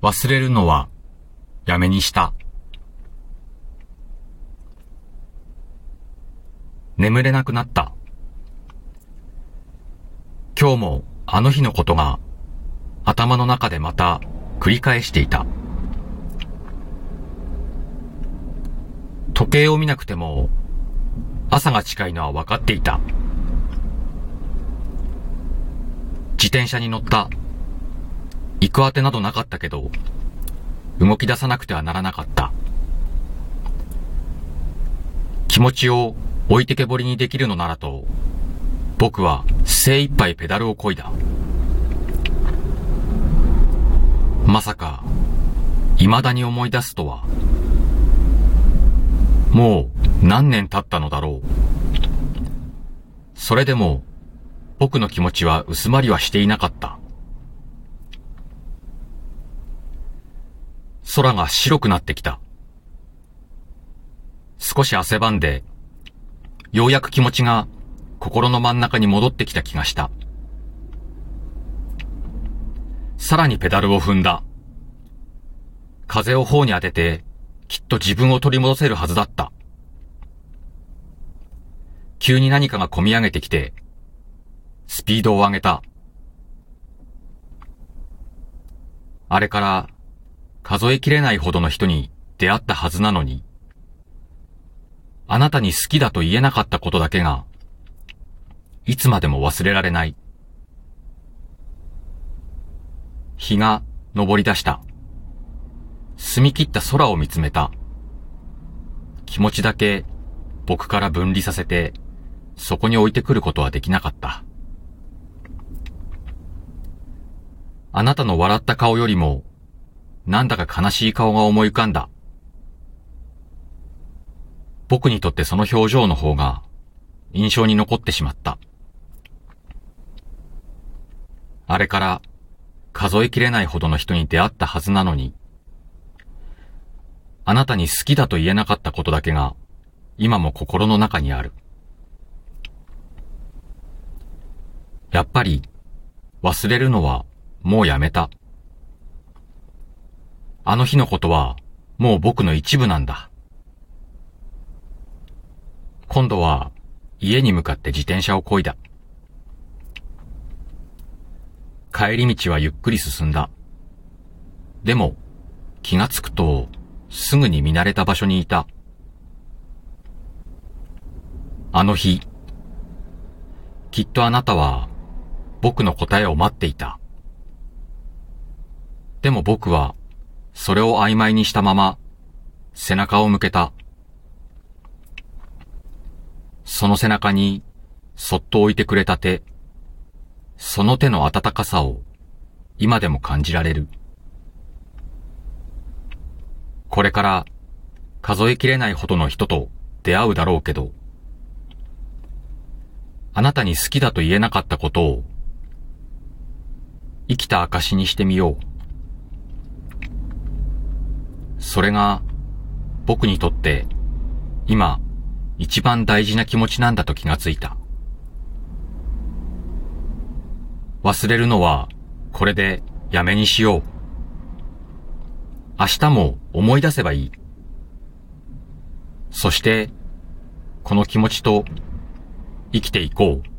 忘れるのはやめにした。眠れなくなった。今日もあの日のことが頭の中でまた繰り返していた。時計を見なくても朝が近いのは分かっていた。自転車に乗った。行く当てなどなかったけど、動き出さなくてはならなかった。気持ちを置いてけぼりにできるのならと、僕は精一杯ペダルを漕いだ。まさか、未だに思い出すとは。もう何年経ったのだろう。それでも、僕の気持ちは薄まりはしていなかった。空が白くなってきた。少し汗ばんで、ようやく気持ちが心の真ん中に戻ってきた気がした。さらにペダルを踏んだ。風を頬に当てて、きっと自分を取り戻せるはずだった。急に何かが込み上げてきて、スピードを上げた。あれから数えきれないほどの人に出会ったはずなのに、あなたに好きだと言えなかったことだけが、いつまでも忘れられない。日が昇り出した。澄み切った空を見つめた。気持ちだけ僕から分離させて、そこに置いてくることはできなかった。あなたの笑った顔よりも、なんだか悲しい顔が思い浮かんだ。僕にとってその表情の方が印象に残ってしまった。あれから数えきれないほどの人に出会ったはずなのに、あなたに好きだと言えなかったことだけが今も心の中にある。やっぱり忘れるのはもうやめた。あの日のことはもう僕の一部なんだ。今度は家に向かって自転車を漕いだ。帰り道はゆっくり進んだ。でも気がつくとすぐに見慣れた場所にいた。あの日、きっとあなたは僕の答えを待っていた。でも僕はそれを曖昧にしたまま背中を向けた。その背中にそっと置いてくれた手、その手の温かさを今でも感じられる。これから数えきれないほどの人と出会うだろうけど、あなたに好きだと言えなかったことを生きた証にしてみよう。それが僕にとって今一番大事な気持ちなんだと気がついた。忘れるのはこれでやめにしよう。明日も思い出せばいい。そしてこの気持ちと生きていこう。